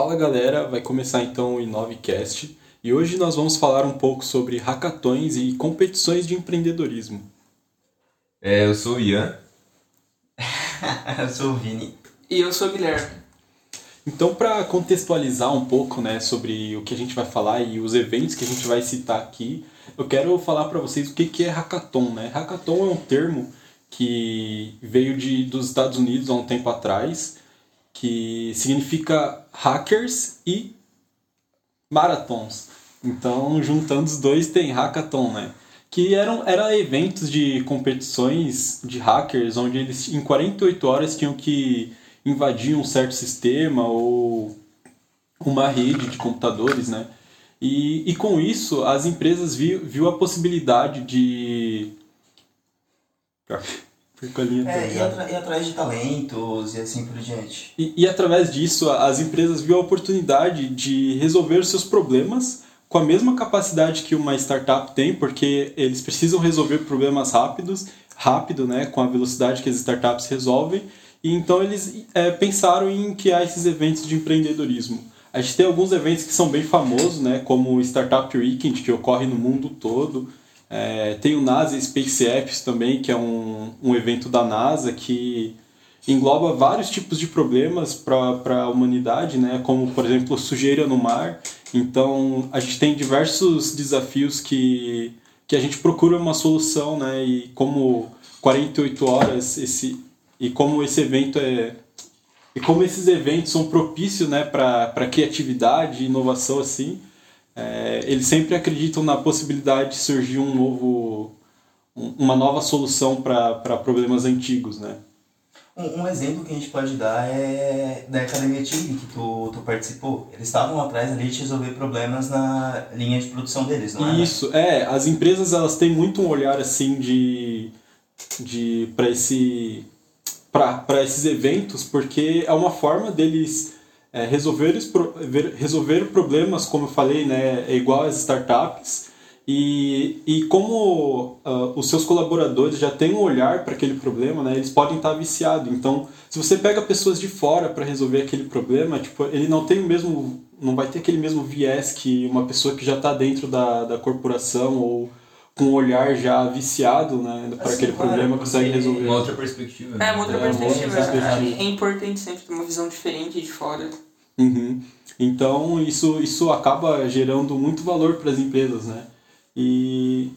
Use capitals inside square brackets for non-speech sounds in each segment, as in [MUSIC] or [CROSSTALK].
Fala galera, vai começar então o Inovecast e hoje nós vamos falar um pouco sobre hackathons e competições de empreendedorismo. É, eu sou o Ian. [LAUGHS] eu sou o Vini. E eu sou o Guilherme. Então, para contextualizar um pouco né, sobre o que a gente vai falar e os eventos que a gente vai citar aqui, eu quero falar para vocês o que, que é hackathon. Né? Hackathon é um termo que veio de, dos Estados Unidos há um tempo atrás, que significa hackers e maratons. Então, juntando os dois, tem hackathon, né? Que eram, eram eventos de competições de hackers, onde eles em 48 horas tinham que invadir um certo sistema ou uma rede de computadores, né? E, e com isso, as empresas viu, viu a possibilidade de é, e, atra e, atrás de talentos e assim por diante. E, e através disso, as empresas viu a oportunidade de resolver os seus problemas com a mesma capacidade que uma startup tem, porque eles precisam resolver problemas rápidos, rápido, né, com a velocidade que as startups resolvem. E então eles é, pensaram em criar esses eventos de empreendedorismo. A gente tem alguns eventos que são bem famosos, né, como o Startup Weekend, que ocorre no mundo todo. É, tem o NASA Space Apps também, que é um, um evento da NASA que engloba vários tipos de problemas para a humanidade, né? como, por exemplo, sujeira no mar. Então, a gente tem diversos desafios que, que a gente procura uma solução, né? e como 48 horas esse, e como esse evento é e como esses eventos são propícios né, para criatividade e inovação assim é, eles sempre acreditam na possibilidade de surgir um novo, uma nova solução para problemas antigos, né? Um, um, exemplo que a gente pode dar é da Academia Tigre, que tu, tu participou. Eles estavam atrás ali de resolver problemas na linha de produção deles, não é? Isso, é. As empresas elas têm muito um olhar assim de, de para esse para esses eventos, porque é uma forma deles é, resolver, resolver problemas, como eu falei, né, é igual às startups. E, e como uh, os seus colaboradores já têm um olhar para aquele problema, né, eles podem estar viciados. Então, se você pega pessoas de fora para resolver aquele problema, tipo, ele não tem o mesmo, não vai ter aquele mesmo viés que uma pessoa que já está dentro da, da corporação ou com um olhar já viciado né, para assim, aquele claro, problema consegue resolver. Uma outra perspectiva. Né? É, uma outra é, perspectiva. Uma outra perspectiva. É, é importante sempre ter uma visão diferente de fora. Uhum. Então isso, isso acaba gerando muito valor para as empresas, né? E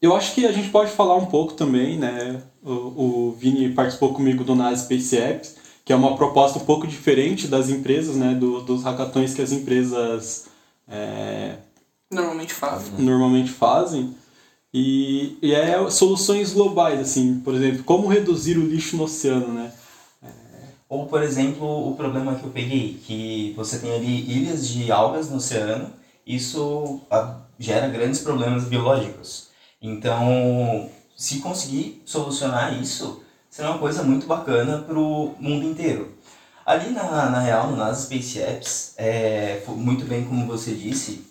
eu acho que a gente pode falar um pouco também, né? O, o Vini participou comigo do NAS Space Apps, que é uma proposta um pouco diferente das empresas, né? Do, dos hackathons que as empresas é, normalmente fazem. Normalmente fazem. E, e é soluções globais, assim, por exemplo, como reduzir o lixo no oceano, né? Ou, por exemplo, o problema que eu peguei, que você tem ali ilhas de algas no oceano, isso ah, gera grandes problemas biológicos. Então, se conseguir solucionar isso, será uma coisa muito bacana para o mundo inteiro. Ali na, na real, no NASA Space Apps, é, muito bem como você disse,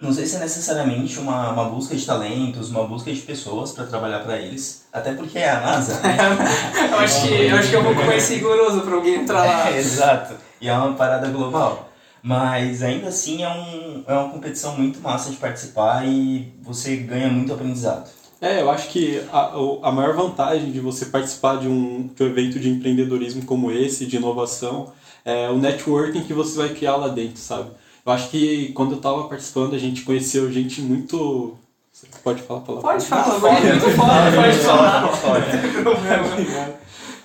não sei se é necessariamente uma, uma busca de talentos, uma busca de pessoas para trabalhar para eles, até porque é a NASA. Né? [LAUGHS] eu, acho que, eu acho que é um pouco mais seguro para alguém entrar lá. É, [LAUGHS] exato, e é uma parada global. Mas ainda assim é, um, é uma competição muito massa de participar e você ganha muito aprendizado. É, eu acho que a, a maior vantagem de você participar de um, de um evento de empreendedorismo como esse, de inovação, é o networking que você vai criar lá dentro, sabe? Eu acho que quando eu tava participando, a gente conheceu gente muito. Você pode falar a palavra? Pode falar, pode falar. Muito foda, pode falar.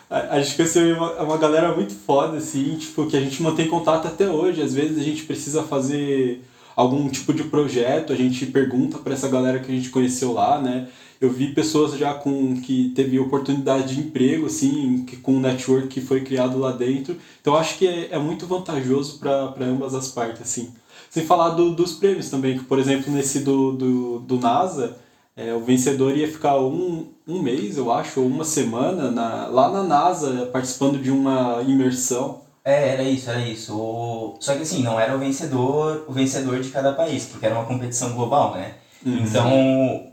A gente conheceu uma, uma galera muito foda, assim, tipo, que a gente mantém contato até hoje. Às vezes a gente precisa fazer algum tipo de projeto, a gente pergunta para essa galera que a gente conheceu lá, né? Eu vi pessoas já com que teve oportunidade de emprego, assim, que, com o network que foi criado lá dentro. Então acho que é, é muito vantajoso para ambas as partes, assim. Sem falar do, dos prêmios também, que por exemplo nesse do, do, do NASA, é, o vencedor ia ficar um, um mês, eu acho, ou uma semana na, lá na NASA, participando de uma imersão. É, era isso, era isso. O... Só que assim, não era o vencedor, o vencedor de cada país, porque era uma competição global, né? Uhum. Então,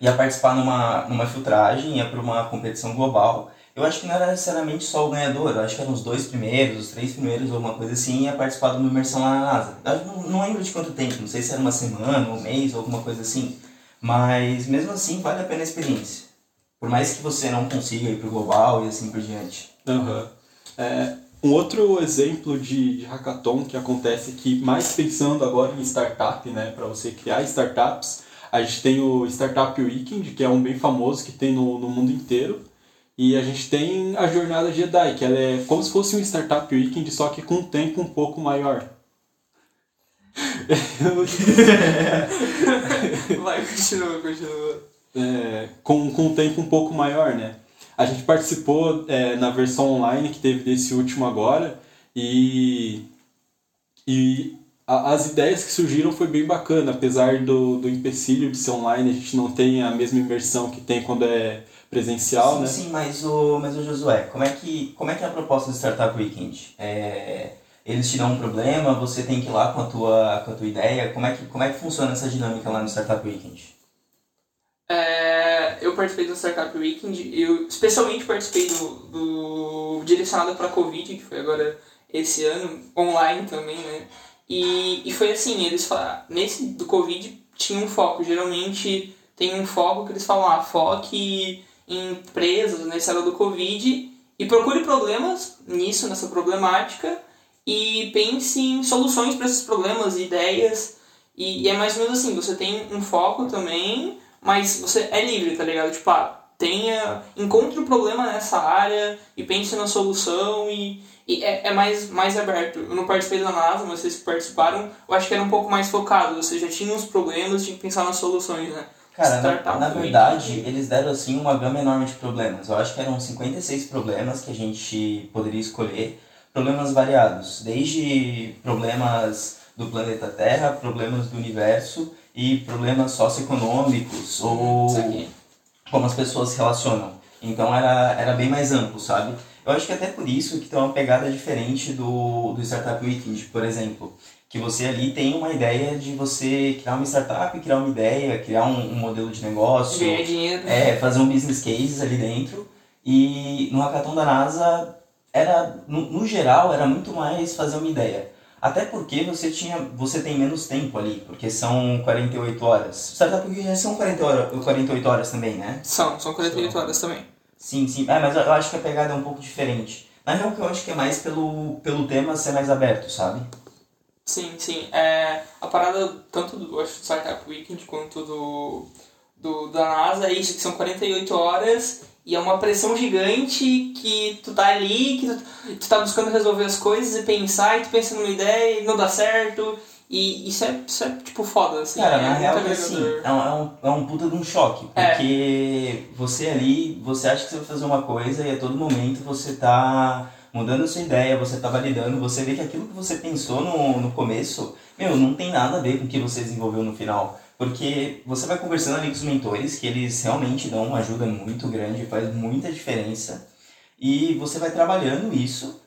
ia participar numa, numa filtragem, ia para uma competição global. Eu acho que não era necessariamente só o ganhador, eu acho que eram os dois primeiros, os três primeiros, alguma coisa assim, ia participar de uma imersão lá na NASA. Eu não, não lembro de quanto tempo, não sei se era uma semana, um mês, alguma coisa assim. Mas mesmo assim, vale a pena a experiência. Por mais que você não consiga ir pro global e assim por diante. Uhum. É, um outro exemplo de, de hackathon que acontece aqui, mais pensando agora em startup, né, para você criar startups, a gente tem o Startup Weekend, que é um bem famoso que tem no, no mundo inteiro. E a gente tem a Jornada Jedi, que ela é como se fosse um Startup Weekend, só que com um tempo um pouco maior. [LAUGHS] Vai, continua, continua. É, com, com um tempo um pouco maior, né? A gente participou é, na versão online que teve desse último agora e, e a, as ideias que surgiram foi bem bacana, apesar do, do empecilho de ser online, a gente não tem a mesma imersão que tem quando é presencial, sim, né? Sim, mas o, mas o Josué, como é, que, como é que é a proposta do Startup Weekend? É, eles te dão um problema, você tem que ir lá com a tua, com a tua ideia, como é, que, como é que funciona essa dinâmica lá no Startup Weekend? É, eu participei do Startup Weekend, eu especialmente participei do, do direcionado para Covid, que foi agora esse ano, online também, né? E, e foi assim, eles falaram, nesse do Covid tinha um foco, geralmente tem um foco que eles falam, ah, foque em empresas nessa era do Covid e procure problemas nisso, nessa problemática e pense em soluções para esses problemas, ideias e, e é mais ou menos assim, você tem um foco também, mas você é livre, tá ligado? Tipo, ah, tenha, encontre o problema nessa área e pense na solução e, e é, é mais, mais aberto. Eu não participei da NASA, mas vocês que participaram, eu acho que era um pouco mais focado, você já tinha os problemas, tinha que pensar nas soluções, né? Cara, na, na verdade, eles deram assim uma gama enorme de problemas. Eu acho que eram 56 problemas que a gente poderia escolher. Problemas variados, desde problemas do planeta Terra, problemas do universo e problemas socioeconômicos ou como as pessoas se relacionam. Então era, era bem mais amplo, sabe? Eu acho que até por isso que tem uma pegada diferente do, do Startup Weekend, por exemplo. Que você ali tem uma ideia de você criar uma startup, criar uma ideia, criar um, um modelo de negócio. Ganhar dinheiro. É, fazer um business case ali dentro. E no hackathon da NASA, era, no, no geral, era muito mais fazer uma ideia. Até porque você, tinha, você tem menos tempo ali, porque são 48 horas. Startup Weekend já são 40 horas, 48 horas também, né? São, são 48 São. horas também. Sim, sim. É, mas eu acho que a pegada é um pouco diferente. Na real, que eu acho que é mais pelo, pelo tema ser mais aberto, sabe? Sim, sim. É, a parada tanto do, acho, do Startup Weekend quanto do, do, da NASA é isso, que são 48 horas e é uma pressão gigante que tu tá ali, que tu, tu tá buscando resolver as coisas e pensar, e tu pensa numa ideia e não dá certo. E isso é, isso é tipo foda, assim. Cara, é na real que assim, é um, é, um, é um puta de um choque. É. Porque você ali, você acha que você vai fazer uma coisa e a todo momento você tá mudando a sua ideia, você tá validando, você vê que aquilo que você pensou no, no começo, meu, não tem nada a ver com o que você desenvolveu no final. Porque você vai conversando ali com os mentores, que eles realmente dão uma ajuda muito grande, faz muita diferença. E você vai trabalhando isso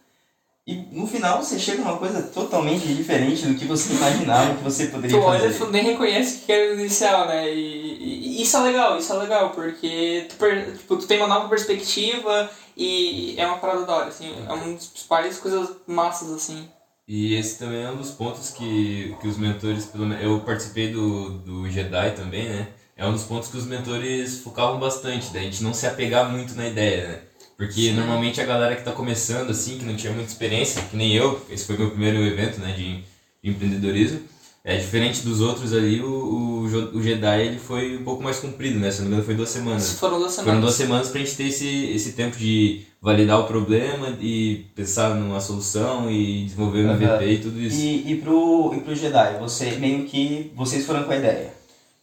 e no final você chega numa coisa totalmente diferente do que você [LAUGHS] imaginava que você poderia Tu fazer. tu nem reconhece o que era inicial, né? E, e- e isso é legal, isso é legal, porque tu, per- tipo, tu tem uma nova perspectiva e é uma parada da hora, assim, é uma das principais coisas massas, assim. E esse também é um dos pontos que, que os mentores, pelo menos, eu participei do, do Jedi também, né? É um dos pontos que os mentores focavam bastante, da gente não se apegar muito na ideia, né? Porque normalmente a galera que tá começando, assim, que não tinha muita experiência, que nem eu, esse foi meu primeiro evento, né, de, de empreendedorismo, é diferente dos outros ali, o, o, O Jedi ele foi um pouco mais comprido, né? Se não me engano, foi duas semanas. Foram duas Foram semanas. duas semanas pra gente ter esse, esse tempo de validar o problema e pensar numa solução e desenvolver um Aham. MVP e tudo isso. E, e, pro, e pro Jedi, você meio que. Vocês foram com a ideia.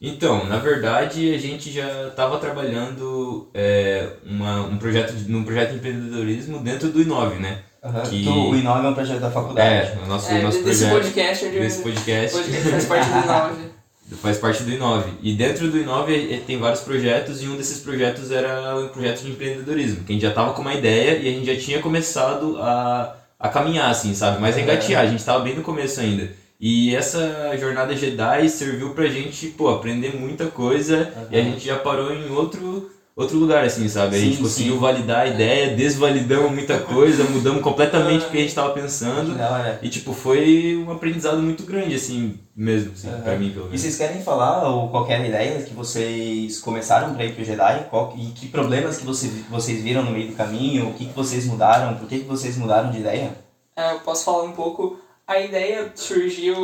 Então, na verdade, a gente já estava trabalhando é, uma, um projeto de, num projeto de empreendedorismo dentro do Inove, né? Uhum. Que- Então, o Inove é um projeto da faculdade. É, o nosso, É, nosso desse projeto. podcast, desse podcast. podcast faz parte do nove. [LAUGHS] faz parte do Inove. E dentro do Inove eh, tem vários projetos e um desses projetos era o projeto de empreendedorismo, que a gente já tava com uma ideia e a gente já tinha começado a, a caminhar, assim, sabe? Mas a engatear, a gente tava bem no começo ainda. E essa jornada Jedi serviu pra gente, pô, aprender muita coisa e a gente já parou em outro, outro lugar, assim, sabe? A Sim, gente conseguiu sim. validar a ideia, desvalidamos muita coisa, mudamos completamente o que a gente tava Que pensando. hora. E, tipo, foi um aprendizado muito grande, assim, mesmo, assim, Aham. pra mim, pelo E menos. vocês querem falar ou qualquer ideia que vocês começaram para ir pro Jedi? Qual- e que problemas que você, vocês viram no meio do caminho? O que, que vocês mudaram? Por que, que vocês mudaram de ideia? É, eu posso falar um pouco. A ideia surgiu,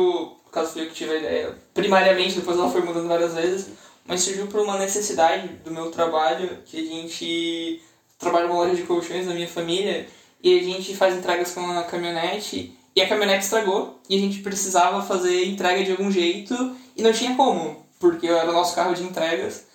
por causa fui eu que tive a ideia, primariamente, depois ela foi mudando várias vezes, mas surgiu por uma necessidade do meu trabalho, que a gente trabalha numa loja de colchões da minha família, e a gente faz entregas com a caminhonete, e a caminhonete estragou, e a gente precisava fazer entrega de algum jeito, e não tinha como, porque era o nosso carro de entregas.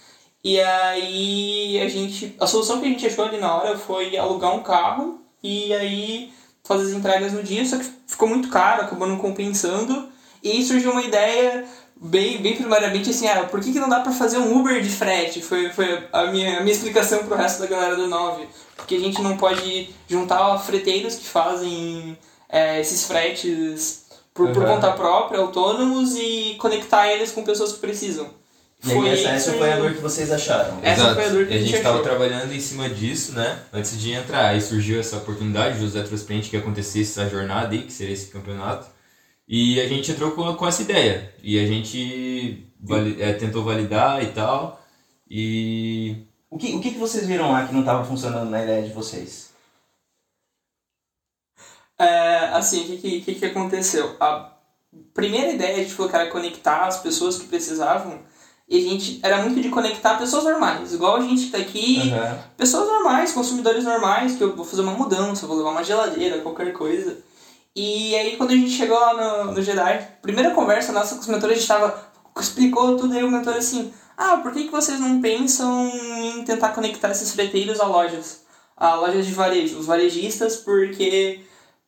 E aí a gente. A solução que a gente achou ali na hora foi alugar um carro e aí fazer as entregas no dia, só que ficou muito caro, acabou não compensando. E surgiu uma ideia bem, bem primariamente assim, ah, por que, que não dá pra fazer um Uber de frete? Foi, foi a, minha, a minha explicação pro resto da galera do 9. Porque a gente não pode juntar freteiros que fazem é, esses fretes por, por Uhum. conta própria, autônomos, e conectar eles com pessoas que precisam. E aí essa, essa foi a dor que vocês acharam. Essa Exato. foi a dor que e a a gente gente tava achou. trabalhando em cima disso, né? Antes de entrar. Aí surgiu essa oportunidade, o José trouxe pra gente que acontecesse essa jornada aí, que seria esse campeonato. E a gente entrou com, com essa ideia. E a gente vali- é, tentou validar e tal. E. O que, o que, que vocês viram lá que não estava funcionando na ideia de vocês? É, assim, o que, que, que, aconteceu? A primeira ideia a gente falou que era conectar as pessoas que precisavam. E a gente era muito de conectar pessoas normais, igual a gente que tá aqui, Aham. pessoas normais, consumidores normais, que eu vou fazer uma mudança, eu vou levar uma geladeira, qualquer coisa. E aí quando a gente chegou lá no, no Jedi, primeira conversa nossa com os mentores, a gente tava, explicou tudo, aí o mentor assim, ah, por que, que vocês não pensam em tentar conectar esses freteiros a lojas? A lojas de varejo, os varejistas, porque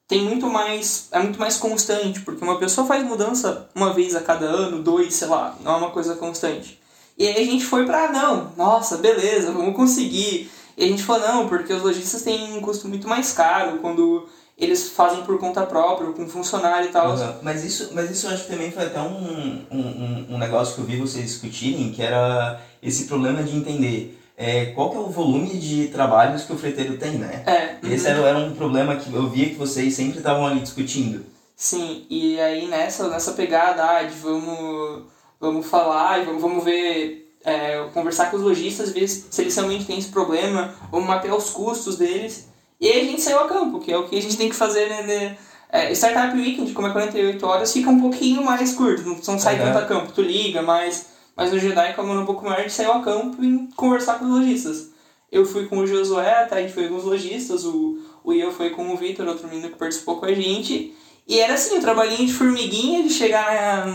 tem muito mais, é muito mais constante, porque uma pessoa faz mudança uma vez a cada ano, dois, sei lá, não é uma coisa constante. E aí a gente foi pra, não, nossa, beleza, vamos conseguir. E a gente falou, não, porque os lojistas têm um custo muito mais caro quando eles fazem por conta própria, com funcionário e tal. Aham. Mas isso, mas isso eu acho que também foi até um, um, um, negócio que eu vi vocês discutirem, que era esse problema de entender é, qual que é o volume de trabalhos que o freteiro tem, né? É, Esse era, era um problema que eu via que vocês sempre estavam ali discutindo. Sim, e aí nessa, nessa pegada ah, de vamos, vamos falar vamos, vamos ver, é, conversar com os lojistas, ver se se eles realmente têm esse problema, vamos mapear os custos deles. E aí a gente saiu a campo, que é o que a gente tem que fazer, né? né? É, Startup Weekend, como é 48 horas, fica um pouquinho mais curto, não, não sai Aham. tanto a campo, tu liga, mas, mas no Jedi, como um pouco maior, a gente saiu a campo e conversar com os lojistas. Eu fui com o Josué, tá? a gente foi com os lojistas, o, o Ian foi com o Vitor, outro menino que participou com a gente. E era assim, um trabalhinho de formiguinha, de chegar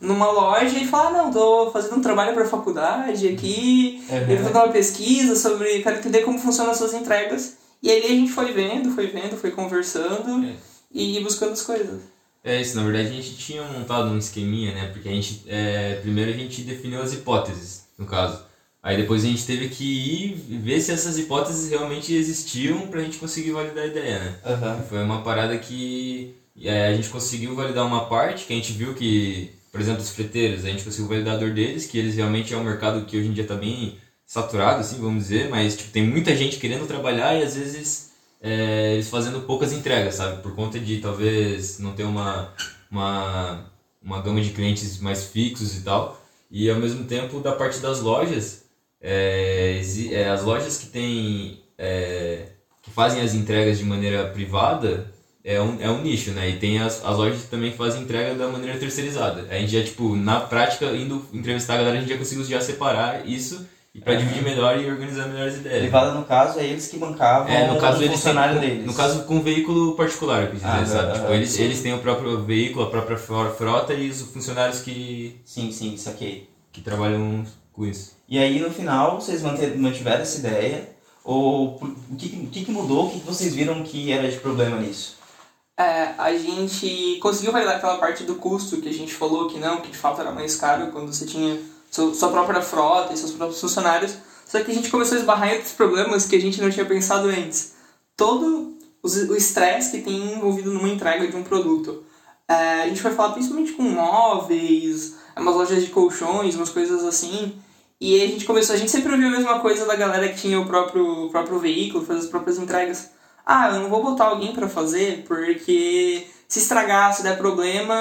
numa loja e falar, não, tô fazendo um trabalho para faculdade aqui, Uhum. eu tô fazendo uma pesquisa sobre, quero entender como funcionam as suas entregas. E aí a gente foi vendo, foi vendo, foi conversando É. e buscando as coisas. É isso, na verdade a gente tinha montado um esqueminha, né? Porque a gente, é, primeiro a gente definiu as hipóteses, no caso. Aí depois a gente teve que ir ver se essas hipóteses realmente existiam pra gente conseguir validar a ideia, né? Aham. Foi uma parada que é, a gente conseguiu validar uma parte, que a gente viu que, por exemplo, os freteiros, a gente conseguiu validar a dor deles, que eles realmente é um mercado que hoje em dia tá bem saturado, assim, vamos dizer, mas tipo, tem muita gente querendo trabalhar e às vezes é, eles fazendo poucas entregas, sabe? Por conta de talvez não ter uma, uma, uma gama de clientes mais fixos e tal. E ao mesmo tempo, da parte das lojas, é, é, as lojas que têm é, que fazem as entregas de maneira privada é um, é um nicho, né? E tem as, as lojas que também fazem entrega da maneira terceirizada. A gente já, tipo, na prática, indo entrevistar a galera, a gente já conseguiu já separar isso e para dividir melhor e organizar melhores ideias. Privada, no caso, é eles que bancavam É, no caso o eles funcionário têm, deles. No caso com veículo particular, eu quis dizer, Ah, sabe? ah, tipo, ah, eles, sim. eles têm o próprio veículo, a própria fro- frota e os funcionários que, Sim, sim, saquei. que trabalham com isso. E aí, no final, vocês mantiveram essa ideia? Ou o que, que- o que, que mudou? O que, que vocês viram que era de problema nisso? É, a gente conseguiu validar aquela parte do custo que a gente falou que não, que de fato era mais caro quando você tinha sua própria frota e seus próprios funcionários. Só que a gente começou a esbarrar em outros problemas que a gente não tinha pensado antes. Todo o estresse que tem envolvido numa entrega de um produto. É, a gente vai falar principalmente com móveis, umas lojas de colchões, umas coisas assim. E a gente começou, a gente sempre ouviu a mesma coisa da galera que tinha o próprio, o próprio veículo, fazer as próprias entregas. Ah, eu não vou botar alguém para fazer porque se estragar, se der problema,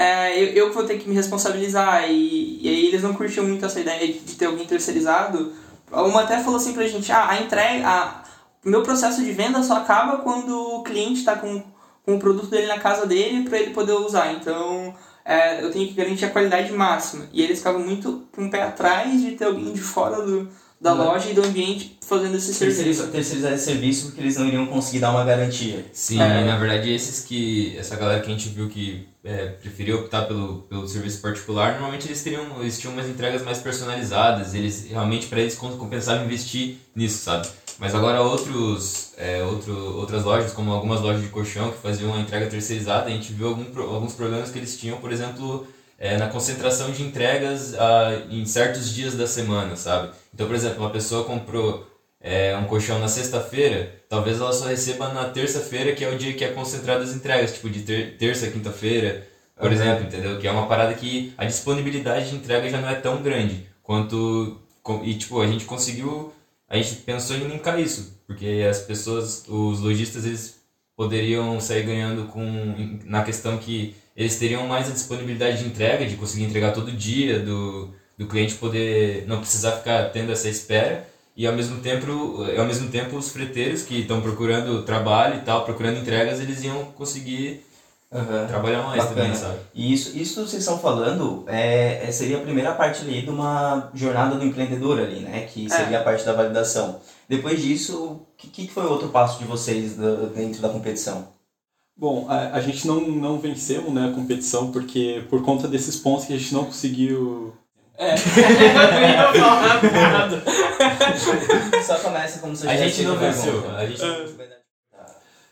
é, eu, eu vou ter que me responsabilizar. E, e aí eles não curtiam muito essa ideia de, ter alguém terceirizado. Uma até falou assim pra gente, ah, a entrega, o meu processo de venda só acaba quando o cliente está com, com o produto dele na casa dele para ele poder usar. Então, é, eu tenho que garantir a qualidade máxima. E eles ficavam muito com o pé atrás de ter alguém de fora do, da não. loja e do ambiente fazendo esse serviço. Terceirizar esse serviço porque eles não iriam conseguir dar uma garantia. Sim, é. na verdade esses que. Essa galera que a gente viu que é, preferiu optar pelo, pelo serviço particular, normalmente eles teriam eles tinham umas entregas mais personalizadas, eles realmente para eles compensavam investir nisso, sabe? Mas agora outros, é, outro, outras lojas, como algumas lojas de colchão que faziam uma entrega terceirizada, a gente viu algum, alguns problemas que eles tinham, por exemplo, é, na concentração de entregas ah, em certos dias da semana, sabe? Então, por exemplo, uma pessoa comprou é, um colchão na sexta-feira, talvez ela só receba na terça-feira, que é o dia que é concentrado as entregas, tipo de ter, terça, quinta-feira, por uhum. exemplo, entendeu? Que é uma parada que a disponibilidade de entrega já não é tão grande quanto. E, tipo, a gente conseguiu. A gente pensou em linkar isso, porque as pessoas, os lojistas, eles poderiam sair ganhando com na questão que eles teriam mais a disponibilidade de entrega, de conseguir entregar todo dia, do, do cliente poder não precisar ficar tendo essa espera e ao mesmo tempo ao mesmo tempo os freteiros que estão procurando trabalho e tal procurando entregas eles iam conseguir uhum. trabalhar mais Bacana. também sabe e isso isso que vocês estão falando é, é, seria a primeira parte ali de uma jornada do empreendedor ali né que é. seria é. a parte da validação depois disso o que, que foi o outro passo de vocês dentro da competição Bom, a, a gente não, não vencemos né, a competição porque por conta desses pontos que a gente não conseguiu é. eu ia falar nada. Só começa como se A gente não venceu. A gente...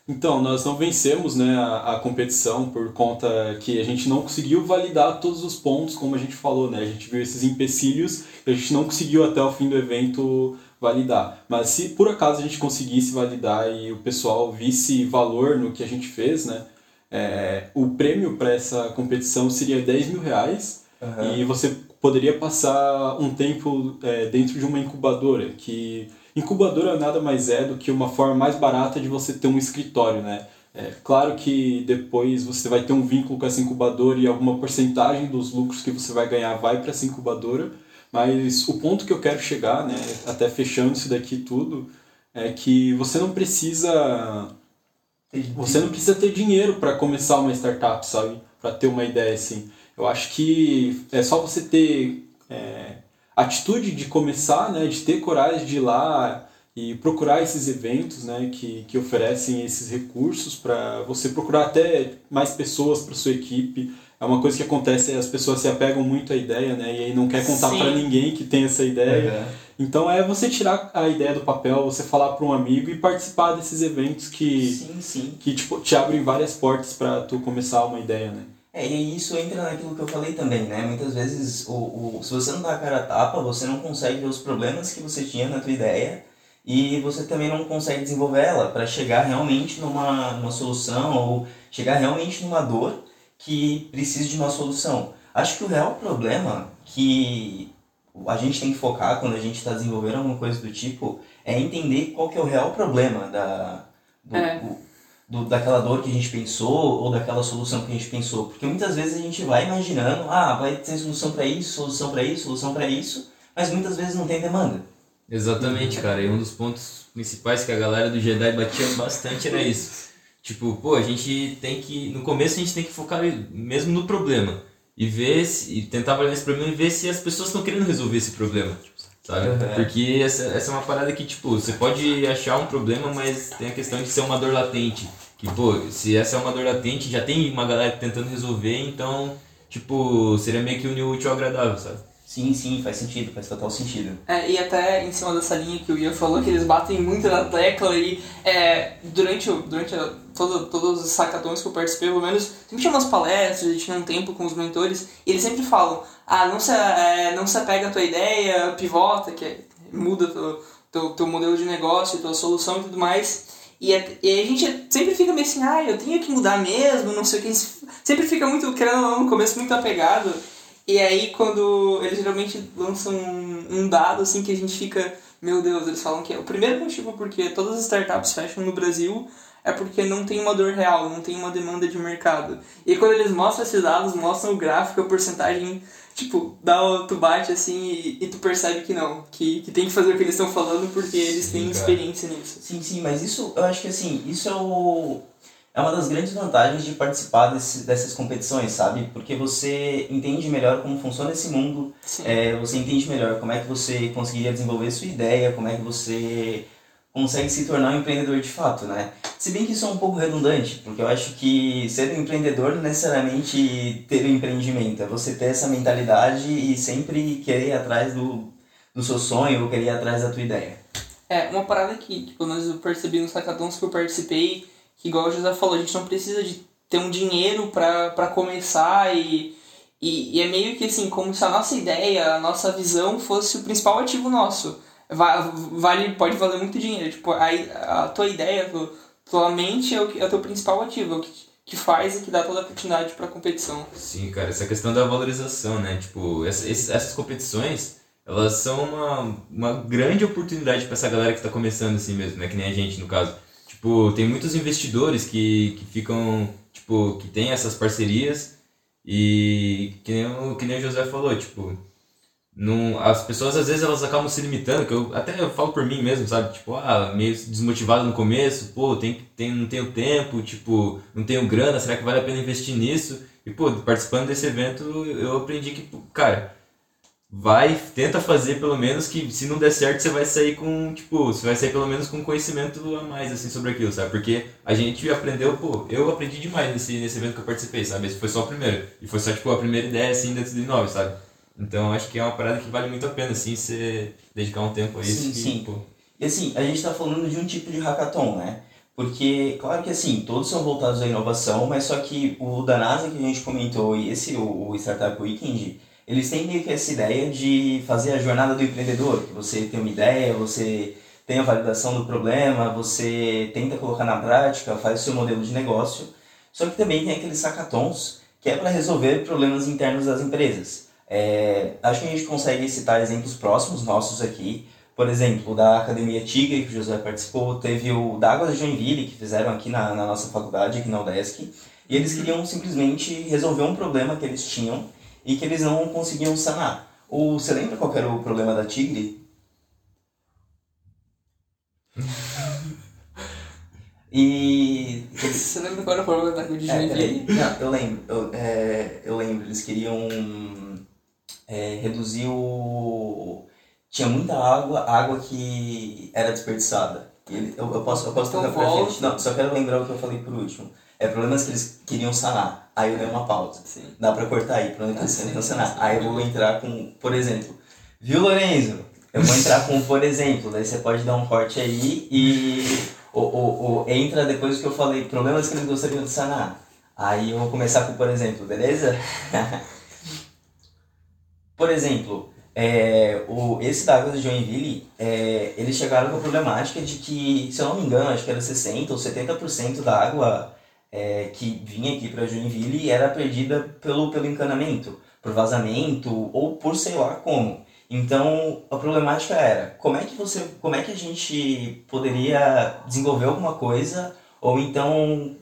Então, nós não vencemos né, a, a, competição por conta que a gente não conseguiu validar todos os pontos, como a gente falou, né? A gente viu esses empecilhos e a gente não conseguiu até o fim do evento validar. Mas se por acaso a gente conseguisse validar e o pessoal visse valor no que a gente fez, né? É, o prêmio para essa competição seria 10 mil reais uhum. e você poderia passar um tempo é, dentro de uma incubadora, que incubadora nada mais é do que uma forma mais barata de você ter um escritório, né? É, claro que depois você vai ter um vínculo com essa incubadora e alguma porcentagem dos lucros que você vai ganhar vai para essa incubadora, mas o ponto que eu quero chegar, né, até fechando isso daqui tudo, é que você não precisa você não precisa ter dinheiro para começar uma startup, sabe? Para ter uma ideia assim. Eu acho que é só você ter é, atitude de começar, né, de ter coragem de ir lá e procurar esses eventos né, que, que oferecem esses recursos para você procurar até mais pessoas para sua equipe. É uma coisa que acontece, as pessoas se apegam muito à ideia né, e aí não quer contar para ninguém que tem essa ideia. Uhum. Então é você tirar a ideia do papel, você falar para um amigo e participar desses eventos que, sim, sim. que tipo, te abrem várias portas para tu começar uma ideia. Né? É, e isso entra naquilo que eu falei também, né? Muitas vezes, o, o, se você não dá a cara a tapa, você não consegue ver os problemas que você tinha na tua ideia e você também não consegue desenvolver ela para chegar realmente numa, numa solução ou chegar realmente numa dor que precisa de uma solução. Acho que o real problema que a gente tem que focar quando a gente está desenvolvendo alguma coisa do tipo é entender qual que é o real problema da, do, é do, daquela dor que a gente pensou ou daquela solução que a gente pensou. Porque muitas vezes a gente vai imaginando, ah, vai ter solução para isso, solução para isso, solução para isso, mas muitas vezes não tem demanda. Exatamente, cara. E um dos pontos principais que a galera do Jedi batia bastante era isso. Tipo, pô, a gente tem que. No começo a gente tem que focar mesmo no problema. E ver se, e tentar avaliar esse problema e ver se as pessoas estão querendo resolver esse problema. Sabe? Uhum. Porque essa, essa é uma parada que, tipo, você pode achar um problema, mas tem a questão de ser uma dor latente. Que, pô, se essa é uma dor latente, já tem uma galera tentando resolver, então, tipo, seria meio que unir o útil ao agradável, sabe? Sim, sim, faz sentido, faz total sentido. É, e até em cima dessa linha que o Ian falou, que eles batem muito na tecla e é, durante, durante a, todo, todos os sacatões que eu participei, pelo menos, sempre tinha umas palestras, a gente tinha um tempo com os mentores, e eles sempre falam, ah, não se, é, não se apega à tua ideia, pivota, que é, muda teu, teu, teu modelo de negócio, tua solução e tudo mais, e a, e a gente sempre fica meio assim, ah, eu tenho que mudar mesmo, não sei o que. Sempre fica muito, querendo ou não, no começo muito apegado. E aí quando eles geralmente lançam um, um dado assim que a gente fica, meu Deus, eles falam que é o primeiro motivo porque todas as startups fecham no Brasil é porque não tem uma dor real, não tem uma demanda de mercado. E quando eles mostram esses dados, mostram o gráfico, a porcentagem, tipo, dá, tu bate assim e, e tu percebe que não, que, que tem que fazer o que eles estão falando porque eles Sim, têm cara. experiência nisso. Sim, sim, mas isso, eu acho que assim, isso é o... É uma das grandes vantagens de participar desse, dessas competições, sabe? Porque você entende melhor como funciona esse mundo, é, você entende melhor como é que você conseguiria desenvolver sua ideia, como é que você consegue se tornar um empreendedor de fato, né? Se bem que isso é um pouco redundante, porque eu acho que ser um empreendedor não é necessariamente ter um empreendimento, é você ter essa mentalidade e sempre querer ir atrás do, do seu sonho ou querer ir atrás da tua ideia. É, uma parada que, que pelo eu percebi nos hackathons que eu participei, que igual o José falou, a gente não precisa de ter um dinheiro pra começar e, e, e é meio que assim, como se a nossa ideia, a nossa visão fosse o principal ativo nosso. Va- Vale, pode valer muito dinheiro. Tipo, a, a tua ideia, a tua, tua mente é o, é o teu principal ativo, é o que, que faz e que dá toda a oportunidade pra competição. Sim, cara, essa questão da valorização, né? Tipo, essa- essas competições, elas são uma, uma grande oportunidade pra essa galera que tá começando assim mesmo, né? Que nem a gente, no caso. Tipo, tem muitos investidores que, que ficam, tipo, que tem essas parcerias e que nem, o, que nem o José falou, tipo, não, as pessoas às vezes elas acabam se limitando, que eu até eu falo por mim mesmo, sabe? Tipo, ah, meio desmotivado no começo, pô, tem, tem, não tenho tempo, tipo, não tenho grana, será que vale a pena investir nisso? E, pô, participando desse evento, eu aprendi que, cara, vai, tenta fazer pelo menos que se não der certo, você vai sair com, tipo, você vai sair pelo menos com conhecimento a mais, assim, sobre aquilo, sabe? Porque a gente aprendeu, pô, eu aprendi demais nesse, nesse evento que eu participei, sabe? Esse foi só o primeiro. E foi só, tipo, a primeira ideia, assim, dentro de nove, sabe? Então, acho que é uma parada que vale muito a pena, assim, você dedicar um tempo a isso. Sim, que, sim. Pô, E assim, a gente está falando de um tipo de hackathon, né? Porque, claro que assim, todos são voltados à inovação, mas só que o da NASA que a gente comentou e esse, o, o Startup Weekend, eles têm meio que essa ideia de fazer a jornada do empreendedor, que você tem uma ideia, você tem a validação do problema, você tenta colocar na prática, faz o seu modelo de negócio, só que também tem aqueles hackathons que é para resolver problemas internos das empresas. É, acho que a gente consegue citar exemplos próximos nossos aqui, por exemplo, da Academia Tigre, que o José participou, teve o da Água de Joinville, que fizeram aqui na, na nossa faculdade, aqui na UDESC, e eles queriam simplesmente resolver um problema que eles tinham e que eles não conseguiam sanar. O, você lembra qual era o problema da Tigre? [LAUGHS] E Você lembra qual era o problema da de é, Joinville? Não, eu lembro. Eu, é, eu lembro. Eles queriam é, reduzir o. Tinha muita água, água que era desperdiçada. Ele- eu, eu posso, eu posso Então tocar pra frente. Não, só quero lembrar o que eu falei por último. É problemas que eles queriam sanar. Aí eu dei uma pausa. Sim. Dá pra cortar aí, problema que eles queriam sanar. Aí eu vou entrar com, por exemplo, viu Lorenzo? Eu vou entrar com por exemplo, daí você pode dar um corte aí e o, o, o, entra depois do que eu falei, problemas que eles gostariam de sanar. Aí eu vou começar com por exemplo, beleza? [LAUGHS] por exemplo, é, o, esse da Água de Joinville, é, eles chegaram com a problemática de que, se eu não me engano, acho que era 60% ou 70% da água é, que vinha aqui para Joinville era perdida pelo, pelo encanamento, por vazamento ou por sei lá como. Então a problemática era como é que você, como é que a gente poderia desenvolver alguma coisa ou então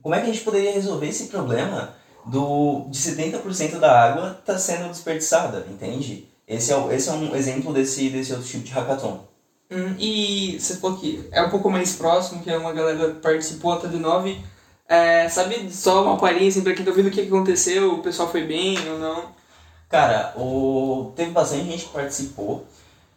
como é que a gente poderia resolver esse problema do de 70% da água está sendo desperdiçada, entende? Esse é, o- esse é um exemplo desse, desse outro tipo de hackathon. Hum, e você falou que é um pouco mais próximo, que é uma galera que participou até de nove. É, sabe só uma palhinha assim pra quem tá ouvindo o que que aconteceu, o pessoal foi bem ou não? Cara, o... teve bastante gente que participou,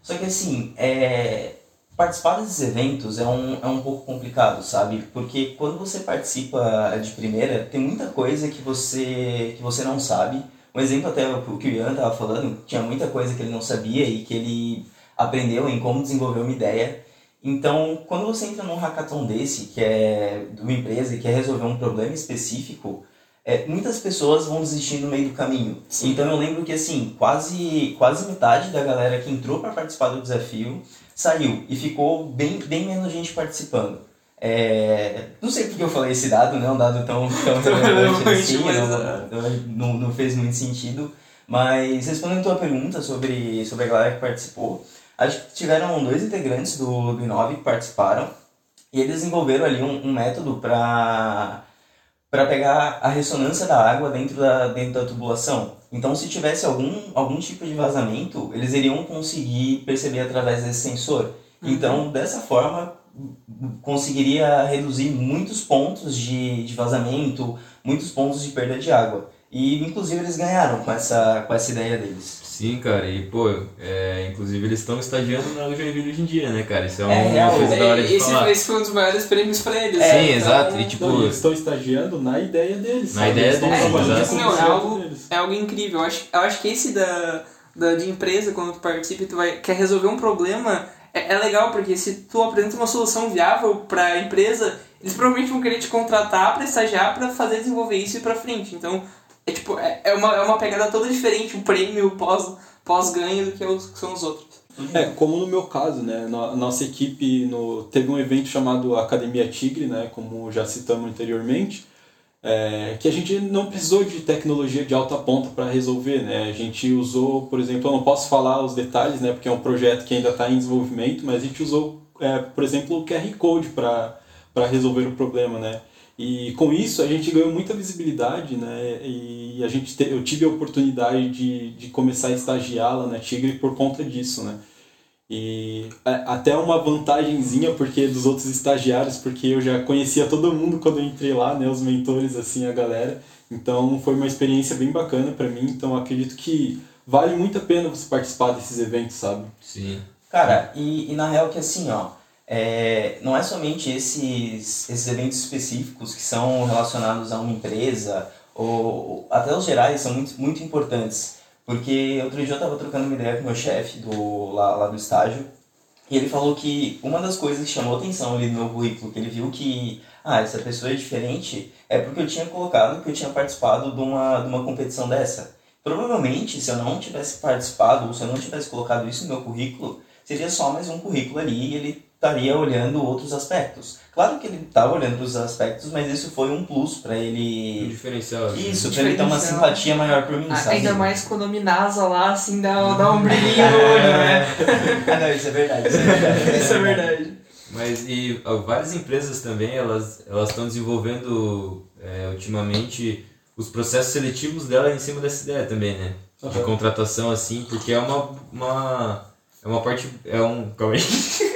só que assim, é... participar desses eventos é um, é um pouco complicado, sabe? Porque quando você participa de primeira, tem muita coisa que você, que você não sabe. Um exemplo até o que o Ian tava falando, tinha muita coisa que ele não sabia e que ele aprendeu em como desenvolver uma ideia. Então, quando você entra num hackathon desse, que é de uma empresa e quer resolver um problema específico, é, muitas pessoas vão desistir no meio do caminho. Então eu lembro que assim, quase, quase metade da galera que entrou para participar do desafio saiu e ficou bem, bem menos gente participando. É, não sei porque eu falei esse dado, não é um dado tão, tão [LAUGHS] relevante assim, não, não, não fez muito sentido. Mas respondendo a tua pergunta sobre, sobre a galera que participou, acho que tiveram dois integrantes do, do Inove que participaram e eles desenvolveram ali um, um método para para pegar a ressonância da água dentro da, dentro da tubulação. Então, se tivesse algum, algum tipo de vazamento, eles iriam conseguir perceber através desse sensor. Uhum. Então, dessa forma, conseguiria reduzir muitos pontos de, de vazamento, muitos pontos de perda de água. E, inclusive, eles ganharam com essa, com essa ideia deles. Sim, cara, e pô, é, inclusive eles estão estagiando na Joinville hoje em dia, né, cara? Isso é uma é, coisa da hora de esse, falar. Esse foi um dos maiores prêmios pra eles. É, Sim, então, exato. E, tipo, então, eles estão estagiando na ideia deles. Na sabe? ideia deles, é, exato. Não, é, algo, é algo incrível. Eu acho, eu acho que esse da, da, de empresa, quando tu participa e tu vai, quer resolver um problema, é, é legal, porque se tu apresenta uma solução viável pra empresa, eles provavelmente vão querer te contratar para estagiar para fazer desenvolver isso e ir pra frente. Então, é tipo, é, é, uma, é uma pegada toda diferente, o prêmio pós pós-ganho do que, os, que são os outros. É, como no meu caso, né? Nossa equipe no, teve um evento chamado Academia Tigre, né? Como já citamos anteriormente, é, que a gente não precisou de tecnologia de alta ponta para resolver, né? A gente usou, por exemplo, eu não posso falar os detalhes, né? Porque é um projeto que ainda está em desenvolvimento, mas a gente usou, é, por exemplo, o QR Code para resolver o problema, né? E com isso a gente ganhou muita visibilidade, né? E a gente te, eu tive a oportunidade de, de começar a estagiar lá na Tigre por conta disso, né? E é, até uma vantagemzinha porque dos outros estagiários, porque eu já conhecia todo mundo quando eu entrei lá, né? Os mentores, assim, a galera. Então foi uma experiência bem bacana para mim. Então acredito que vale muito a pena você participar desses eventos, sabe? Sim. Cara, e, e na real que assim, ó é, não é somente esses, esses eventos específicos que são relacionados a uma empresa, ou até os gerais são muito, muito importantes. Porque outro dia eu estava trocando uma ideia com meu chefe do, lá, lá do estágio, e ele falou que uma das coisas que chamou atenção ali no meu currículo, que ele viu que, ah, essa pessoa é diferente, é porque eu tinha colocado que eu tinha participado de uma, de uma competição dessa. Provavelmente, se eu não tivesse participado, ou se eu não tivesse colocado isso no meu currículo, seria só mais um currículo ali e ele estaria olhando outros aspectos. Claro que ele estava olhando os aspectos, mas isso foi um plus para ele. Um diferencial. Assim. Isso, para ele ter uma simpatia maior por mim, ah, sabe? Ainda mais quando a Minasa lá, assim, dá, dá um [LAUGHS] brilhinho no olho, né? [LAUGHS] ah, não, isso é verdade. Isso é verdade. isso é verdade. Mas e várias empresas também, elas elas estão desenvolvendo é, ultimamente os processos seletivos dela em cima dessa ideia também, né? De contratação assim, porque é uma, uma é uma parte é um calma aí. [LAUGHS]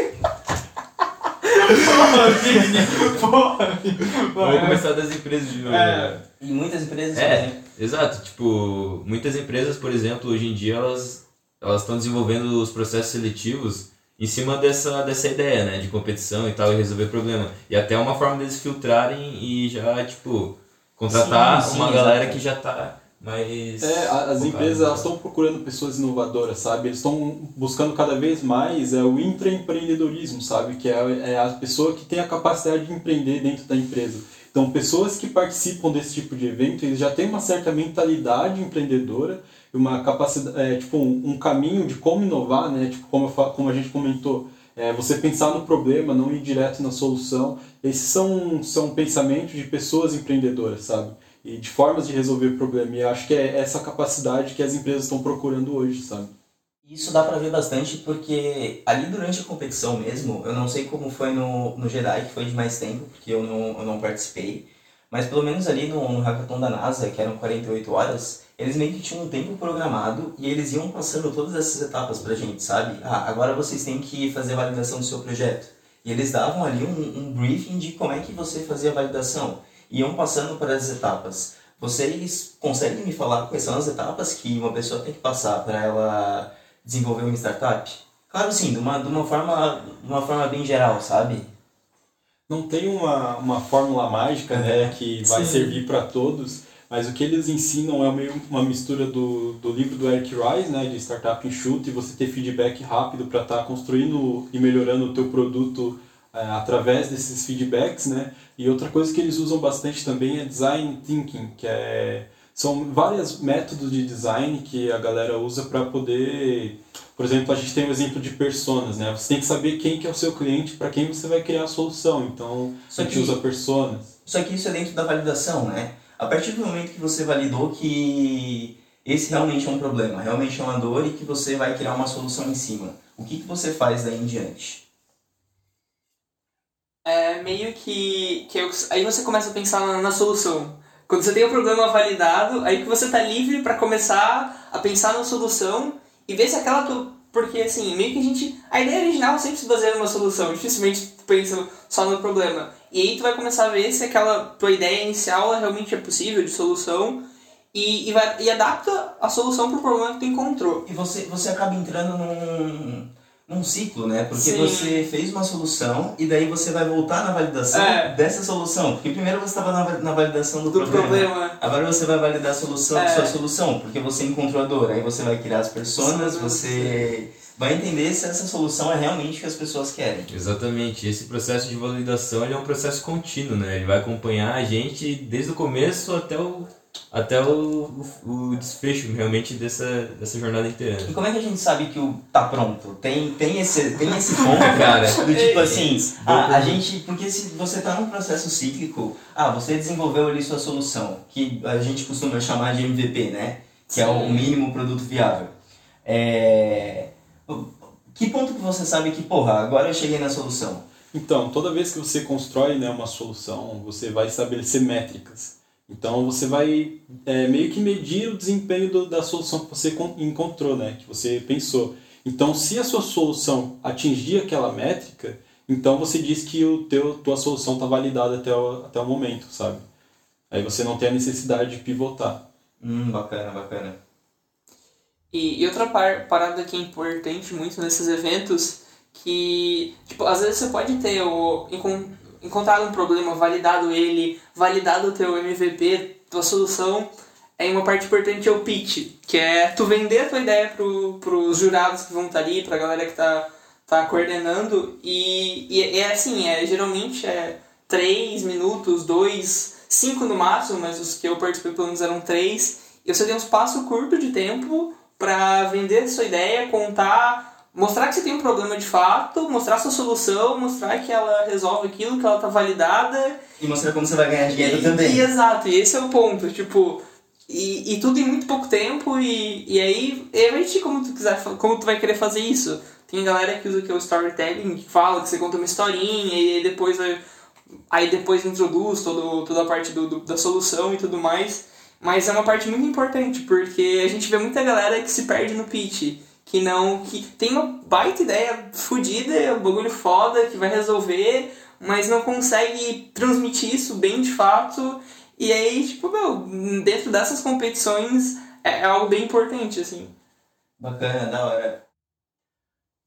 Vamos começar das empresas de novo. É. Né? E muitas empresas. É, exato. Tipo, muitas empresas, por exemplo, hoje em dia elas elas estão desenvolvendo os processos seletivos em cima dessa, dessa ideia, né, de competição e tal, e resolver problema. E até uma forma deles filtrarem e já, tipo, contratar sim, sim, uma galera que já tá mas. É, as empresas elas estão procurando pessoas inovadoras, sabe? Eles estão buscando cada vez mais é, o intraempreendedorismo, sabe? Que é, é a pessoa que tem a capacidade de empreender dentro da empresa. Então, pessoas que participam desse tipo de evento, eles já têm uma certa mentalidade empreendedora, uma capacidade, é, tipo, um, um caminho de como inovar, né? Tipo, como, como a gente comentou, é, você pensar no problema, não ir direto na solução. Esses são, são pensamentos de pessoas empreendedoras, sabe? E de formas de resolver o problema. E acho que é essa capacidade que as empresas estão procurando hoje, sabe? Isso dá pra ver bastante porque ali durante a competição mesmo, eu não sei como foi no, no Jedi, que foi de mais tempo, porque eu não, eu não participei, mas pelo menos ali no, no hackathon da NASA, que eram 48 horas, eles meio que tinham um tempo programado e eles iam passando todas essas etapas pra gente, sabe? Ah, agora vocês têm que fazer a validação do seu projeto. E eles davam ali um, um briefing de como é que você fazia a validação iam passando para as etapas. Vocês conseguem me falar quais são as etapas que uma pessoa tem que passar para ela desenvolver uma startup? Claro, sim, de uma, de uma, forma, de uma forma bem geral, sabe? Não tem uma, uma fórmula mágica né, que vai sim. servir para todos, mas o que eles ensinam é meio uma mistura do, do livro do Eric Rice, né, de Startup Enxuto, e você ter feedback rápido para estar tá construindo e melhorando o teu produto é, através desses feedbacks, né? E outra coisa que eles usam bastante também é design thinking, que é são vários métodos de design que a galera usa para poder, por exemplo, a gente tem o um exemplo de personas, né? Você tem que saber quem que é o seu cliente, para quem você vai criar a solução. Então, a gente usa personas. Só que isso é dentro da validação, né? A partir do momento que você validou que esse realmente é um problema, realmente é uma dor e que você vai criar uma solução em cima. O que, que você faz daí em diante? É meio que, que eu, aí você começa a pensar na, na solução. Quando você tem o problema validado, aí que você está livre para começar a pensar na solução e ver se aquela tua, porque assim, meio que a gente, a ideia original sempre se baseia numa solução, dificilmente tu pensa só no problema. E aí tu vai começar a ver se aquela tua ideia inicial realmente é possível de solução e, e, vai, e adapta a solução pro problema que tu encontrou. E você, você acaba entrando num, num ciclo, né? Porque Sim. você fez uma solução e daí você vai voltar na validação É. dessa solução. Porque primeiro você estava na, na validação do, Do problema. Agora você vai validar a solução, É. sua solução, porque você encontrou a dor. Aí você vai criar as personas, Sim. você vai entender se essa solução é realmente o que as pessoas querem. Exatamente. Esse processo de validação ele é um processo contínuo, né? Ele vai acompanhar a gente desde o começo até o, até o, o, o desfecho realmente dessa, dessa jornada inteira. E como é que a gente sabe que o tá pronto? Tem, tem, esse, tem esse ponto, [LAUGHS] Cara. do tipo assim, Boa ah, a gente. Porque se você tá num processo cíclico, ah, você desenvolveu ali sua solução, que a gente costuma chamar de MVP, né? Que é o mínimo produto viável. É. Que ponto que você sabe que, porra, agora eu cheguei na solução? Então, toda vez que você constrói né, uma solução, você vai estabelecer métricas. Então, você vai é, meio que medir o desempenho do- da solução que você con- encontrou, né, que você pensou. Então, se a sua solução atingir aquela métrica, então você diz que o teu tua solução está validada até o, até o momento, sabe? Aí você não tem a necessidade de pivotar. Hum, bacana, bacana. E, e outra par, parada que é importante muito nesses eventos, que, tipo, às vezes você pode ter o, encontrado um problema, validado ele, validado o teu MVP, tua solução, aí uma parte importante é o pitch, que é tu vender a tua ideia pro, pros jurados que vão estar ali, pra galera que tá, tá coordenando, e, e é assim, é, geralmente é 3 minutos, 2, 5 no máximo, mas os que eu participei pelo menos eram 3, e você tem um espaço curto de tempo para vender sua ideia, contar, mostrar que você tem um problema de fato, mostrar sua solução, mostrar que ela resolve aquilo, que ela tá validada. E mostrar como você vai ganhar dinheiro e, também. E, exato, e esse é o ponto, tipo, e, e tudo em muito pouco tempo, e, e aí, realmente como tu quiser, como tu vai querer fazer isso. Tem galera que usa que é o storytelling, que fala que você conta uma historinha e aí depois vai, aí depois introduz todo, toda a parte do, do- da solução e tudo mais. Mas é uma parte muito importante, porque a gente vê muita galera que se perde no pitch. Que não. que tem uma baita ideia fodida, um bagulho foda que vai resolver, mas não consegue transmitir isso bem de fato. E aí, tipo, meu, dentro dessas competições é, é algo bem importante, assim. Bacana, da hora.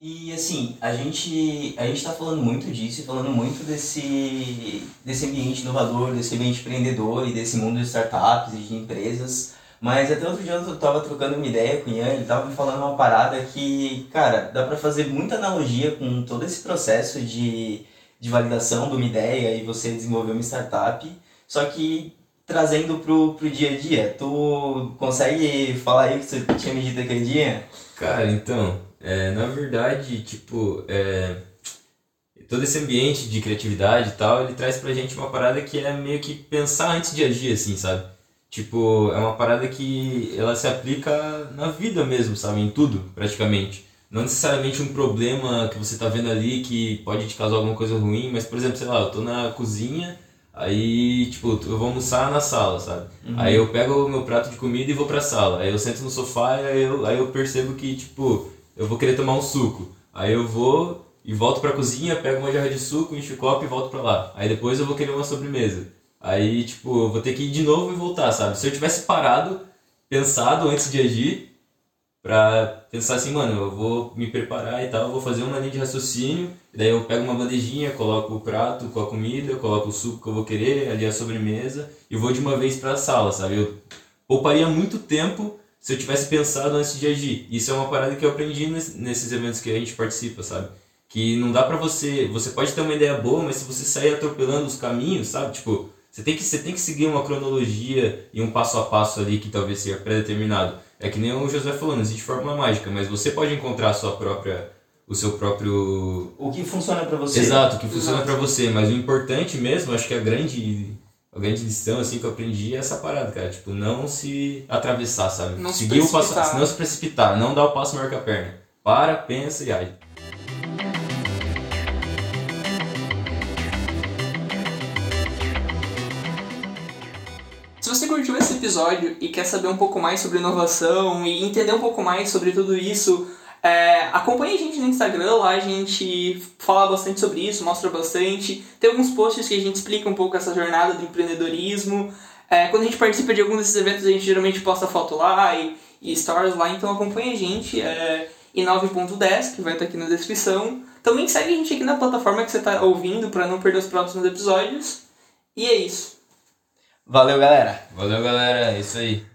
E assim, a gente, a gente tá falando muito disso, e falando muito desse, desse ambiente inovador, desse ambiente empreendedor e desse mundo de startups e de empresas. Mas até outro dia eu tava trocando uma ideia com o Ian, ele tava me falando uma parada que, cara, dá pra fazer muita analogia com todo esse processo de, de validação de uma ideia e você desenvolver uma startup, só que trazendo pro, pro dia a dia. Tu consegue falar aí o que você tinha me dito aquele dia? Cara, então, é, na verdade, tipo, é, todo esse ambiente de criatividade e tal, ele traz pra gente uma parada que é meio que pensar antes de agir, assim, sabe? Tipo, é uma parada que ela se aplica na vida mesmo, sabe? Em tudo, praticamente. Não necessariamente um problema que você tá vendo ali que pode te causar alguma coisa ruim, mas, por exemplo, sei lá, eu tô na cozinha, aí, tipo, eu vou almoçar na sala, sabe? Aí eu pego o meu prato de comida e vou pra sala. Aí eu sento no sofá e aí eu, aí eu percebo que, tipo, eu vou querer tomar um suco. Aí eu vou e volto pra cozinha, pego uma jarra de suco, encho o copo e volto pra lá. Aí depois eu vou querer uma sobremesa. Aí, tipo, eu vou ter que ir de novo e voltar, sabe? Se eu tivesse parado, pensado antes de agir, pra pensar assim, mano, eu vou me preparar e tal, vou fazer uma linha de raciocínio, daí eu pego uma bandejinha, coloco o prato com a comida, coloco o suco que eu vou querer, ali a sobremesa, e vou de uma vez pra sala, sabe? Eu pouparia muito tempo se eu tivesse pensado antes de agir. Isso é uma parada que eu aprendi nes- nesses eventos que a gente participa, sabe? Que não dá pra você. Você pode ter uma ideia boa, mas se você sair atropelando os caminhos, sabe? Tipo, você tem que, você tem que seguir uma cronologia e um passo a passo ali que talvez seja pré-determinado. É que nem o José falou, não existe fórmula mágica, mas você pode encontrar a sua própria. o seu próprio O que funciona pra você? Exato, que funciona pra você, mas o importante mesmo, acho que a grande a grande lição assim que eu aprendi é essa parada, cara. Tipo, não se atravessar, sabe? Não se Seguir o passo, precipitar. não se precipitar, não dar o passo maior que a perna. Para, pensa e age. Episódio e quer saber um pouco mais sobre inovação e entender um pouco mais sobre tudo isso, é, acompanhe a gente no Instagram, lá a gente fala bastante sobre isso, mostra bastante. Tem alguns posts que a gente explica um pouco essa jornada do empreendedorismo. É, quando a gente participa de algum desses eventos, a gente geralmente posta foto lá e, e stories lá, então acompanhe a gente. É, e 9.10, que vai estar aqui na descrição. Também segue a gente aqui na plataforma que você está ouvindo para não perder os próximos episódios. E é isso. Valeu, galera! Valeu, galera. É isso aí.